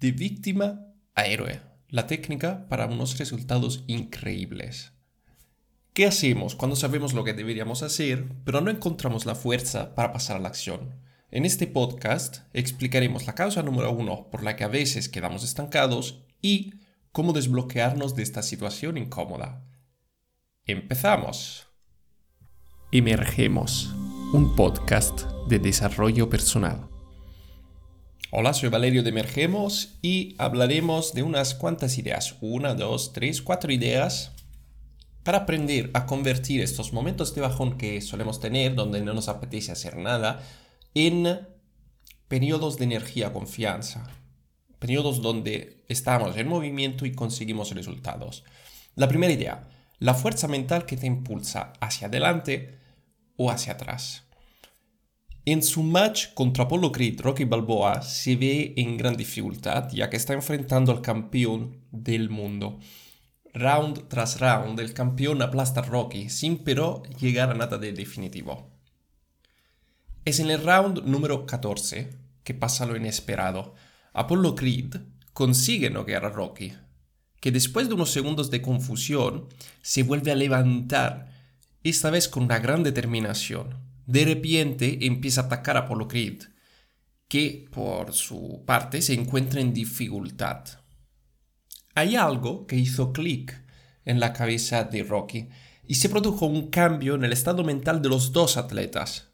De víctima a héroe. La técnica para unos resultados increíbles. ¿Qué hacemos cuando sabemos lo que deberíamos hacer, pero no encontramos la fuerza para pasar a la acción? En este podcast explicaremos la causa número uno por la que a veces quedamos estancados y cómo desbloquearnos de esta situación incómoda. Empezamos. Emergemos, un podcast de desarrollo personal. Hola, soy Valerio de Emergemos y hablaremos de unas cuantas ideas, una, dos, tres, cuatro ideas para aprender a convertir estos momentos de bajón que solemos tener, donde no nos apetece hacer nada, en periodos de energía, confianza, periodos donde estamos en movimiento y conseguimos resultados. La primera idea, la fuerza mental que te impulsa hacia adelante o hacia atrás. En su match contra Apollo Creed, Rocky Balboa se ve en gran dificultad ya que está enfrentando al campeón del mundo. Round tras round, el campeón aplasta a Rocky sin pero llegar a nada de definitivo. Es en el round número 14 que pasa lo inesperado. Apollo Creed consigue noquear a Rocky, que después de unos segundos de confusión se vuelve a levantar, esta vez con una gran determinación de repente empieza a atacar a Apollo Creed, que por su parte se encuentra en dificultad. Hay algo que hizo clic en la cabeza de Rocky y se produjo un cambio en el estado mental de los dos atletas.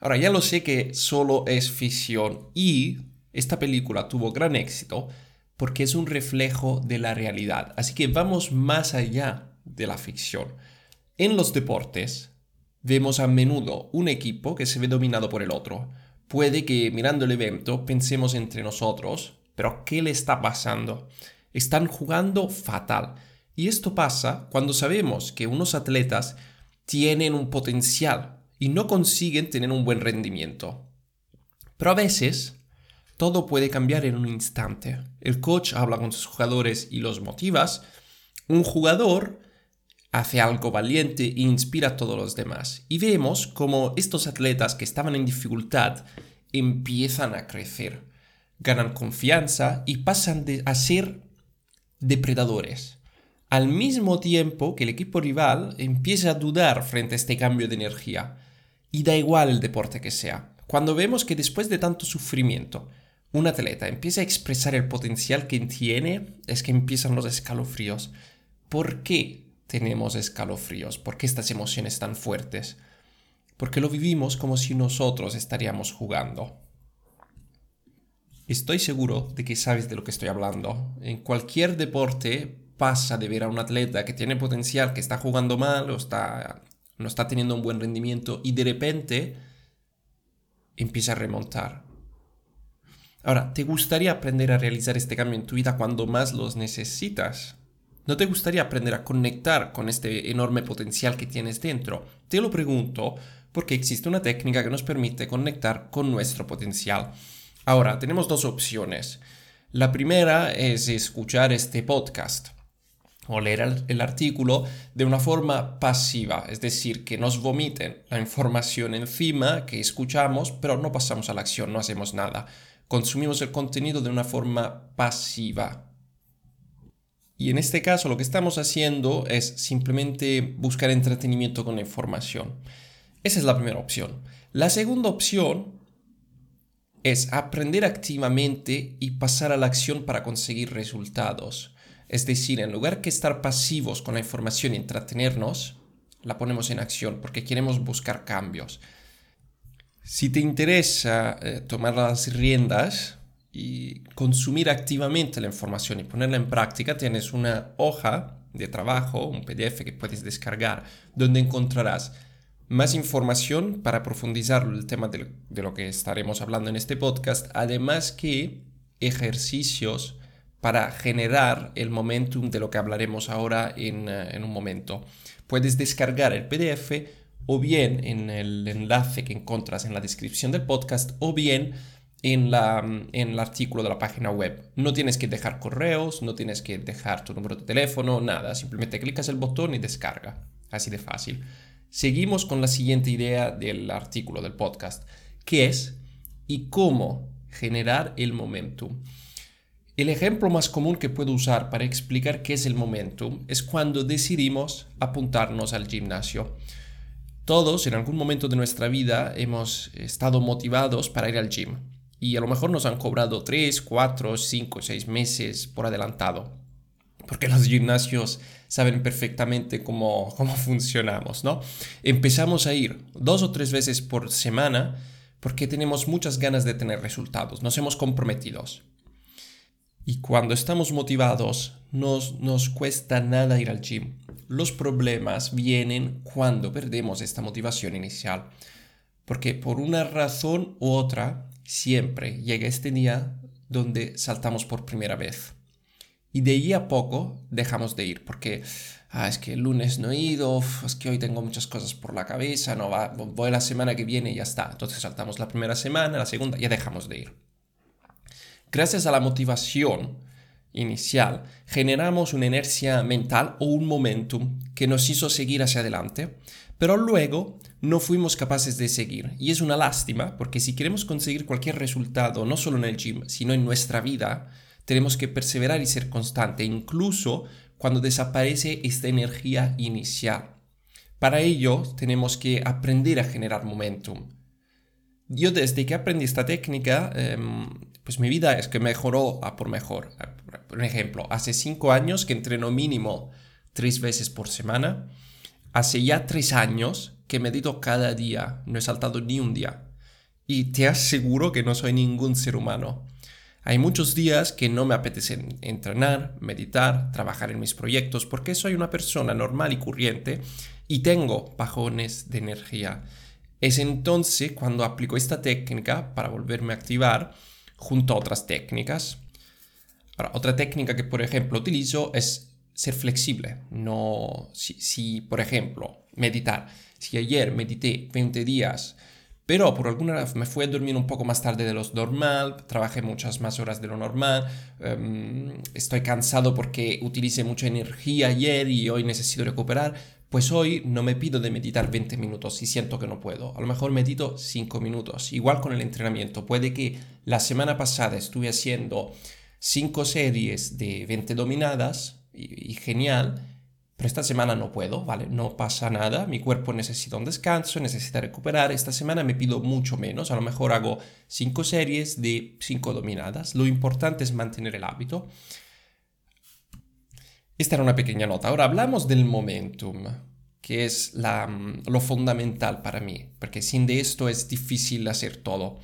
Ahora ya lo sé que solo es ficción y esta película tuvo gran éxito porque es un reflejo de la realidad, así que vamos más allá de la ficción. En los deportes, vemos a menudo un equipo que se ve dominado por el otro. Puede que mirando el evento pensemos entre nosotros, pero ¿qué le está pasando? Están jugando fatal. Y esto pasa cuando sabemos que unos atletas tienen un potencial y no consiguen tener un buen rendimiento. Pero a veces todo puede cambiar en un instante. El coach habla con sus jugadores y los motivas. Un jugador hace algo valiente e inspira a todos los demás. Y vemos como estos atletas que estaban en dificultad empiezan a crecer, ganan confianza y pasan de, a ser depredadores. Al mismo tiempo que el equipo rival empieza a dudar frente a este cambio de energía. Y da igual el deporte que sea. Cuando vemos que después de tanto sufrimiento, un atleta empieza a expresar el potencial que tiene, es que empiezan los escalofríos. ¿Por qué? Tenemos escalofríos? ¿Por qué estas emociones tan fuertes? Porque lo vivimos como si nosotros estaríamos jugando. Estoy seguro de que sabes de lo que estoy hablando. En cualquier deporte pasa de ver a un atleta que tiene potencial, que está jugando mal o está, no está teniendo un buen rendimiento y de repente empieza a remontar. Ahora, ¿te gustaría aprender a realizar este cambio en tu vida cuando más los necesitas? ¿No te gustaría aprender a conectar con este enorme potencial que tienes dentro? Te lo pregunto porque existe una técnica que nos permite conectar con nuestro potencial. Ahora, tenemos dos opciones. La primera es escuchar este podcast o leer el, artículo de una forma pasiva, es decir, que nos vomiten la información encima que escuchamos, pero no pasamos a la acción, no hacemos nada. Consumimos el contenido de una forma pasiva. Y en este caso lo que estamos haciendo es simplemente buscar entretenimiento con la información. Esa es la primera opción. La segunda opción es aprender activamente y pasar a la acción para conseguir resultados. Es decir, en lugar que estar pasivos con la información y entretenernos, la ponemos en acción porque queremos buscar cambios. Si te interesa eh, tomar las riendas, y consumir activamente la información y ponerla en práctica, tienes una hoja de trabajo, un PDF que puedes descargar, donde encontrarás más información para profundizar el tema de, lo que estaremos hablando en este podcast, además que ejercicios para generar el momentum de lo que hablaremos ahora en, eh, en un momento. Puedes descargar el PDF o bien en el enlace que encuentras en la descripción del podcast o bien en, la, en el artículo de la página web. No tienes que dejar correos, no tienes que dejar tu número de teléfono, nada. Simplemente clicas el botón y descarga. Así de fácil. Seguimos con la siguiente idea del artículo del podcast, que es y cómo generar el momentum. El ejemplo más común que puedo usar para explicar qué es el momentum es cuando decidimos apuntarnos al gimnasio. Todos en algún momento de nuestra vida hemos estado motivados para ir al gym y a lo mejor nos han cobrado 3, 4, 5, 6 meses por adelantado. Porque los gimnasios saben perfectamente cómo, cómo funcionamos, ¿no? Empezamos a ir dos o tres veces por semana porque tenemos muchas ganas de tener resultados, nos hemos comprometido. Y cuando estamos motivados, nos, nos cuesta nada ir al gym. Los problemas vienen cuando perdemos esta motivación inicial. Porque por una razón u otra, siempre llega este día donde saltamos por primera vez. Y de ahí a poco dejamos de ir, porque ah, es que el lunes no he ido, es que hoy tengo muchas cosas por la cabeza, no va, voy la semana que viene y ya está. Entonces saltamos la primera semana, la segunda, ya dejamos de ir. Gracias a la motivación inicial, generamos una inercia mental o un momentum que nos hizo seguir hacia adelante, pero luego no fuimos capaces de seguir. Y es una lástima, porque si queremos conseguir cualquier resultado, no solo en el gym, sino en nuestra vida, tenemos que perseverar y ser constante, incluso cuando desaparece esta energía inicial. Para ello, tenemos que aprender a generar momentum. Yo desde que aprendí esta técnica, em, pues mi vida es que mejoró a por mejor. Por ejemplo, hace cinco años que entreno mínimo tres veces por semana. Hace ya tres años que medito cada día, no he saltado ni un día. Y te aseguro que no soy ningún ser humano. Hay muchos días que no me apetece entrenar, meditar, trabajar en mis proyectos porque soy una persona normal y corriente y tengo bajones de energía. Es entonces cuando aplico esta técnica para volverme a activar junto a otras técnicas. otra técnica que por ejemplo utilizo es ser flexible. No, si, si por ejemplo meditar, si ayer medité 20 días pero por alguna razón me fui a dormir un poco más tarde de lo normal, trabajé muchas más horas de lo normal, em, estoy cansado porque utilicé mucha energía ayer y hoy necesito recuperar, pues hoy no me pido de meditar 20 minutos y siento que no puedo. A lo mejor medito 5 minutos. Igual con el entrenamiento. Puede que la semana pasada estuve haciendo 5 series de 20 dominadas y genial pero esta semana no puedo, ¿vale? No pasa nada, mi cuerpo necesita un descanso, necesita recuperar. Esta semana me pido mucho menos, a lo mejor hago cinco series de cinco dominadas. Lo importante es mantener el hábito. Esta era una pequeña nota. Ahora hablamos del momentum, que es la, lo fundamental para mí, porque sin de esto es difícil hacer todo.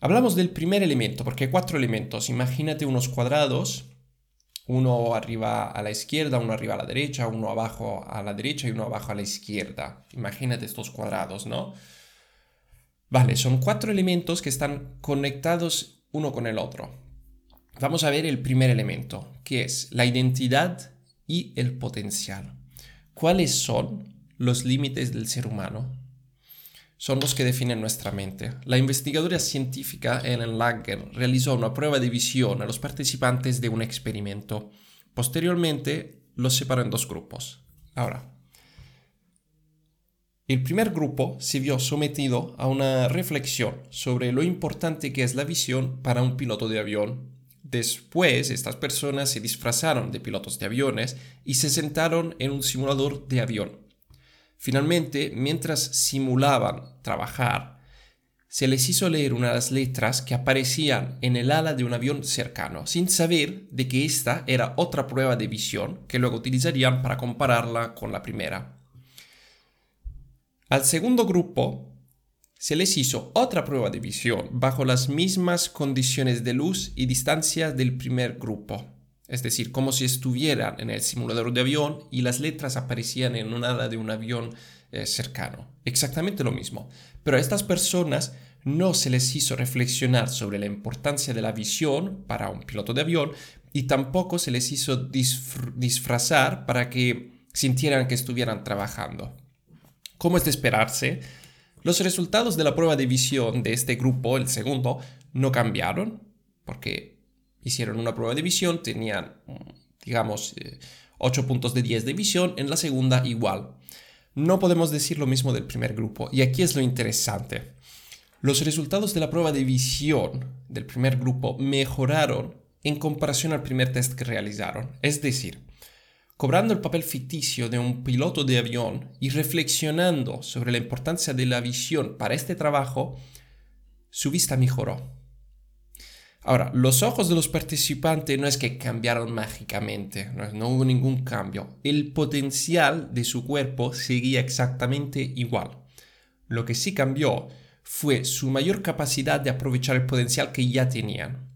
Hablamos del primer elemento, porque hay cuatro elementos. Imagínate unos cuadrados uno arriba a la izquierda, uno arriba a la derecha, uno abajo a la derecha y uno abajo a la izquierda. Imagínate estos cuadrados, ¿no? Vale, son cuatro elementos que están conectados uno con el otro. Vamos a ver el primer elemento, que es la identidad y el potencial. ¿Cuáles son los límites del ser humano? Son los que definen nuestra mente. La investigadora científica Ellen Langer realizó una prueba de visión a los participantes de un experimento. Posteriormente los separó en dos grupos. Ahora, el primer grupo se vio sometido a una reflexión sobre lo importante que es la visión para un piloto de avión. Después, estas personas se disfrazaron de pilotos de aviones y se sentaron en un simulador de avión Finalmente, mientras simulaban trabajar, se les hizo leer unas letras que aparecían en el ala de un avión cercano, sin saber de que esta era otra prueba de visión que luego utilizarían para compararla con la primera. Al segundo grupo se les hizo otra prueba de visión bajo las mismas condiciones de luz y distancia del primer grupo es decir, como si estuvieran en el simulador de avión y las letras aparecían en un ala de un avión eh, cercano. Exactamente lo mismo. Pero a estas personas no se les hizo reflexionar sobre la importancia de la visión para un piloto de avión y tampoco se les hizo disfrazar para que sintieran que estuvieran trabajando. Como es de esperarse, los resultados de la prueba de visión de este grupo, el segundo, no cambiaron, porque hicieron una prueba de visión, tenían, digamos, 8 eh, puntos de 10 de visión, en la segunda igual. No podemos decir lo mismo del primer grupo, y aquí es lo interesante. Los resultados de la prueba de visión del primer grupo mejoraron en comparación al primer test que realizaron. Es decir, cobrando el papel ficticio de un piloto de avión y reflexionando sobre la importancia de la visión para este trabajo, su vista mejoró. Ahora, los ojos de los participantes no es que cambiaron mágicamente, no, hubo ningún cambio. El potencial de su cuerpo seguía exactamente igual. Lo que sí cambió fue su mayor capacidad de aprovechar el potencial que ya tenían.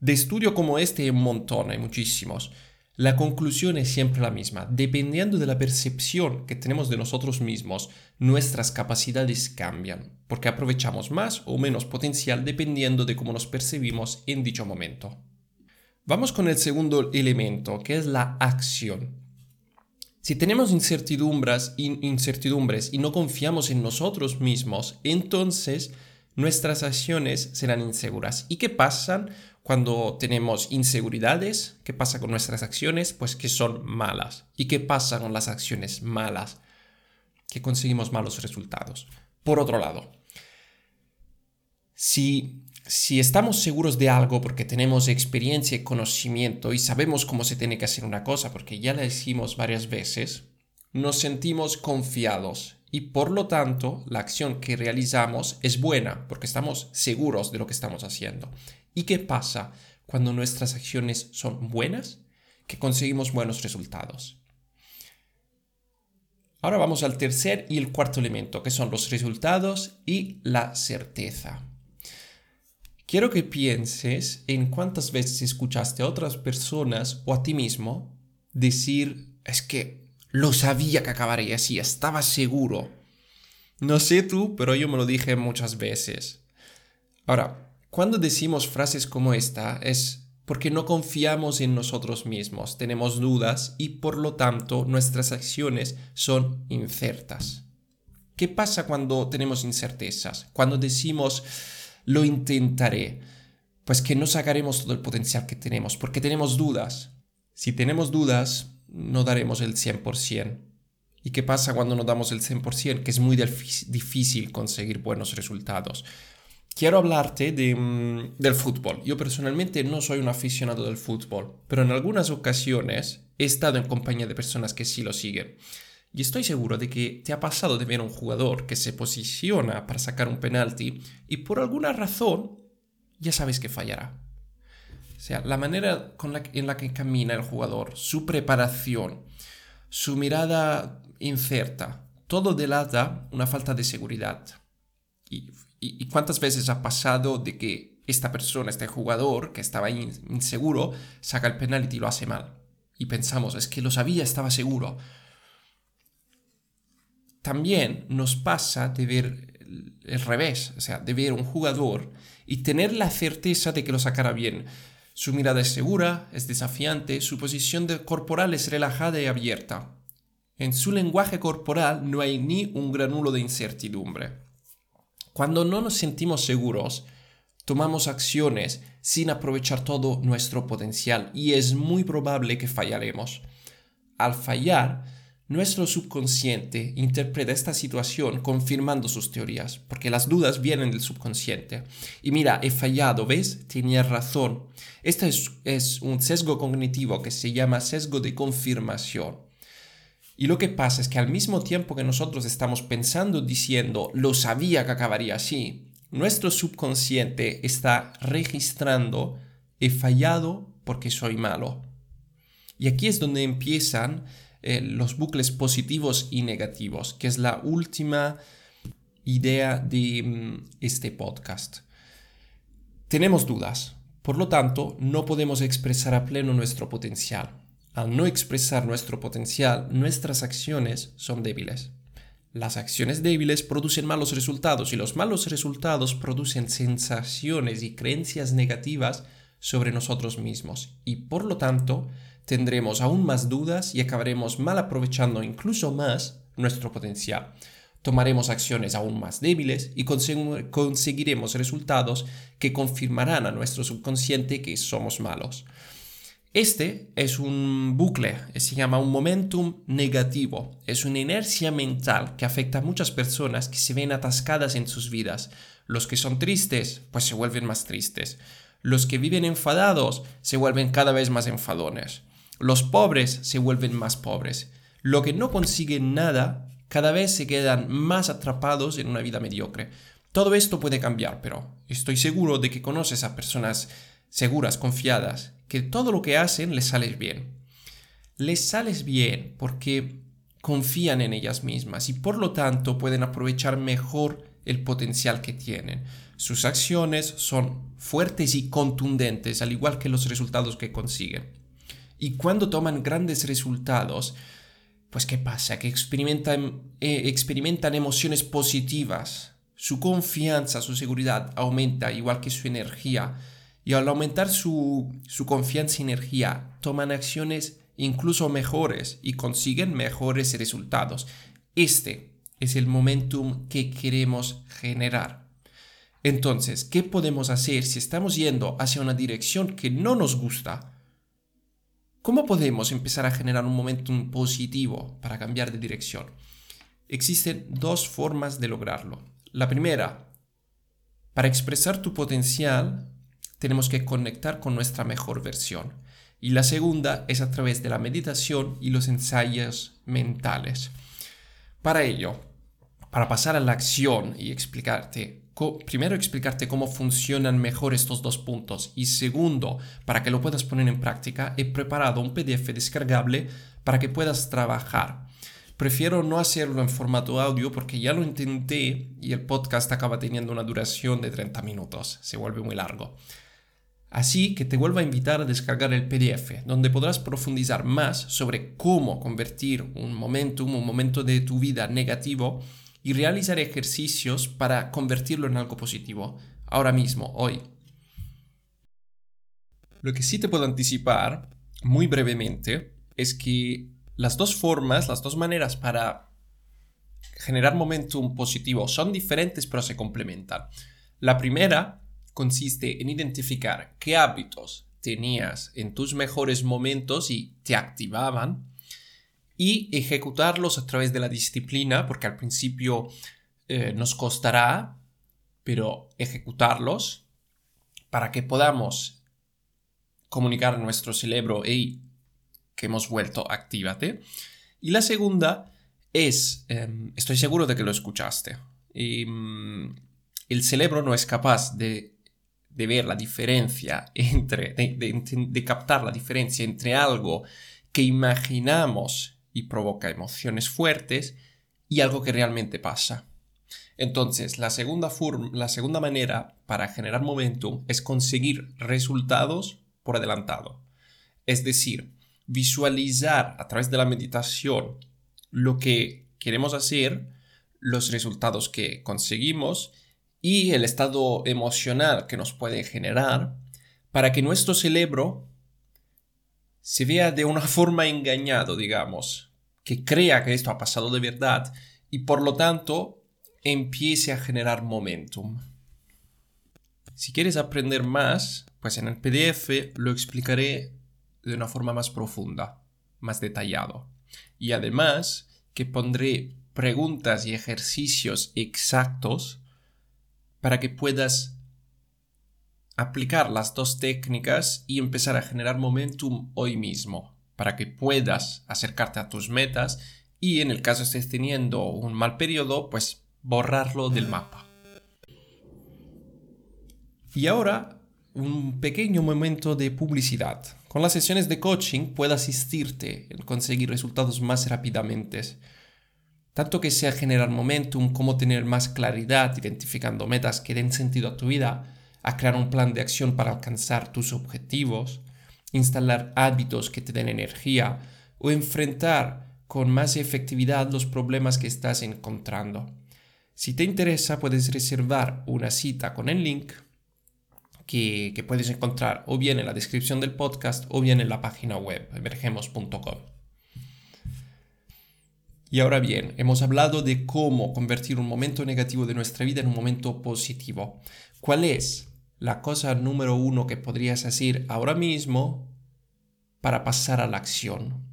De estudio como este hay un montón, hay muchísimos. La conclusión es siempre la misma. Dependiendo de la percepción que tenemos de nosotros mismos, nuestras capacidades cambian, porque aprovechamos más o menos potencial dependiendo de cómo nos percibimos en dicho momento. Vamos con el segundo elemento, que es la acción. Si tenemos incertidumbres, incertidumbres y no confiamos en nosotros mismos, entonces nuestras acciones serán inseguras. ¿Y qué pasan cuando tenemos inseguridades? ¿Qué pasa con nuestras acciones? Pues que son malas. ¿Y qué pasa con las acciones malas? Que conseguimos malos resultados. Por otro lado, si, si estamos seguros de algo porque tenemos experiencia y conocimiento y sabemos cómo se tiene que hacer una cosa porque ya la hicimos varias veces, nos sentimos confiados y por lo tanto la acción que realizamos es buena porque estamos seguros de lo que estamos haciendo. ¿Y qué pasa cuando nuestras acciones son buenas? Que conseguimos buenos resultados. Ahora vamos al tercer y el cuarto elemento, que son los resultados y la certeza. Quiero que pienses en cuántas veces escuchaste a otras personas o a ti mismo decir, es que lo sabía que acabaría así, estaba seguro. No sé tú, pero yo me lo dije muchas veces. Ahora, cuando decimos frases como esta es porque no confiamos en nosotros mismos, tenemos dudas y por lo tanto nuestras acciones son inciertas. ¿Qué pasa cuando tenemos incertezas? Cuando decimos lo intentaré, pues que no sacaremos todo el potencial que tenemos, porque tenemos dudas. Si tenemos dudas, no daremos el 100%. ¿Y qué pasa cuando no damos el 100%? Que es muy difícil conseguir buenos resultados. Quiero hablarte mm, del fútbol. Yo personalmente no soy un aficionado del fútbol, pero en algunas ocasiones he estado en compañía de personas que sí lo siguen. Y estoy seguro de que te ha pasado de ver a un jugador que se posiciona para sacar un penalti y por alguna razón ya sabes que fallará. Sea, la manera en la que camina el jugador, su preparación, su mirada incierta, todo delata una falta de seguridad. Y, cuántas veces ha pasado de que esta persona, este jugador que estaba inseguro, saca el penalti y lo hace mal? Y pensamos, es que lo sabía, estaba seguro. También nos pasa de ver el revés, o sea, de ver un jugador y tener la certeza de que lo sacará bien. Su mirada es segura, es desafiante, su posición corporal es relajada y abierta. En su lenguaje corporal no hay ni un granulo de incertidumbre. Cuando no nos sentimos seguros, tomamos acciones sin aprovechar todo nuestro potencial y es muy probable que fallaremos. Al fallar, nuestro subconsciente interpreta esta situación confirmando sus teorías, porque las dudas vienen del subconsciente. Y mira, he fallado, ¿ves? Tenía razón. Este es, es un sesgo cognitivo que se llama sesgo de confirmación. Y lo que pasa es que al mismo tiempo que nosotros estamos pensando, diciendo, lo sabía que acabaría así, nuestro subconsciente está registrando, he fallado porque soy malo. Y aquí es donde empiezan eh, los bucles positivos y negativos, que es la última idea de mm, este podcast. Tenemos dudas, por lo tanto, no podemos expresar a pleno nuestro potencial. Al no expresar nuestro potencial, nuestras acciones son débiles. Las acciones débiles producen malos resultados y los malos resultados producen sensaciones y creencias negativas sobre nosotros mismos y por lo tanto tendremos aún más dudas y acabaremos mal aprovechando incluso más nuestro potencial. Tomaremos acciones aún más débiles y conseguiremos resultados que confirmarán a nuestro subconsciente que somos malos. Este es un bucle, se llama un momentum negativo. Es una inercia mental que afecta a muchas personas que se ven atascadas en sus vidas. Los que son tristes, pues se vuelven más tristes. Los que viven enfadados se vuelven cada vez más enfadones. Los pobres se vuelven más pobres. Los que no consiguen nada cada vez se quedan más atrapados en una vida mediocre. Todo esto puede cambiar, pero estoy seguro de que conoces a personas seguras, confiadas, que todo lo que hacen les sale bien. Les sales bien porque confían en ellas mismas y por lo tanto pueden aprovechar mejor el potencial que tienen. Sus acciones son fuertes y contundentes, al igual que los resultados que consiguen. Y cuando toman grandes resultados, pues ¿qué pasa? Que experimentan, eh, experimentan emociones positivas. Su confianza, su seguridad aumenta, igual que su energía. Y al aumentar su, su confianza y energía, toman acciones incluso mejores y consiguen mejores resultados. Este es el momentum que queremos generar. Entonces, ¿qué podemos hacer si estamos yendo hacia una dirección que no nos gusta? ¿Cómo podemos empezar a generar un momentum positivo para cambiar de dirección? Existen dos formas de lograrlo. La primera, para expresar tu potencial, tenemos que conectar con nuestra mejor versión. Y la segunda es a través de la meditación y los ensayos mentales. Para ello, para pasar a la acción y explicarte primero explicarte cómo funcionan mejor estos dos puntos y segundo, para que lo puedas poner en práctica, he preparado un PDF descargable para que puedas trabajar. Prefiero no hacerlo en formato audio porque ya lo intenté y el podcast acaba teniendo una duración de 30 minutos, se vuelve muy largo. Así que te vuelvo a invitar a descargar el PDF, donde podrás profundizar más sobre cómo convertir un momentum, un momento de tu vida negativo, y realizar ejercicios para convertirlo en algo positivo, ahora mismo, hoy. Lo que sí te puedo anticipar, muy brevemente, es que las dos formas, las dos maneras para generar momentum positivo son diferentes pero se complementan. La primera consiste en identificar qué hábitos tenías en tus mejores momentos y te activaban y ejecutarlos a través de la disciplina, porque al principio eh, nos costará, pero ejecutarlos para que podamos comunicar a nuestro cerebro, y que hemos vuelto, actívate. Y la segunda es, em, estoy seguro de que lo escuchaste, mm, el cerebro no es capaz de, ver la diferencia entre, de captar la diferencia entre algo que imaginamos y provoca emociones fuertes y algo que realmente pasa. Entonces, la segunda, la segunda manera para generar momentum es conseguir resultados por adelantado. Es decir, visualizar a través de la meditación lo que queremos hacer, los resultados que conseguimos y el estado emocional que nos puede generar para que nuestro cerebro se vea de una forma engañado, digamos, que crea que esto ha pasado de verdad y por lo tanto empiece a generar momentum. Si quieres aprender más, pues en el PDF lo explicaré de una forma más profunda, más detallado. Y además que pondré preguntas y ejercicios exactos para que puedas aplicar las dos técnicas y empezar a generar momentum hoy mismo, para que puedas acercarte a tus metas y en el caso estés teniendo un mal periodo, pues borrarlo del mapa. Y ahora, un pequeño momento de publicidad. Con las sesiones de coaching puedo asistirte en conseguir resultados más rápidamente. Tanto que sea generar momentum como tener más claridad identificando metas que den sentido a tu vida, a crear un plan de acción para alcanzar tus objetivos, instalar hábitos que te den energía o enfrentar con más efectividad los problemas que estás encontrando. Si te interesa, puedes reservar una cita con el link que, que, puedes encontrar o bien en la descripción del podcast o bien en la página web emergemos.com. Y ahora bien, hemos hablado de cómo convertir un momento negativo de nuestra vida en un momento positivo. ¿Cuál es la cosa número uno que podrías hacer ahora mismo para pasar a la acción.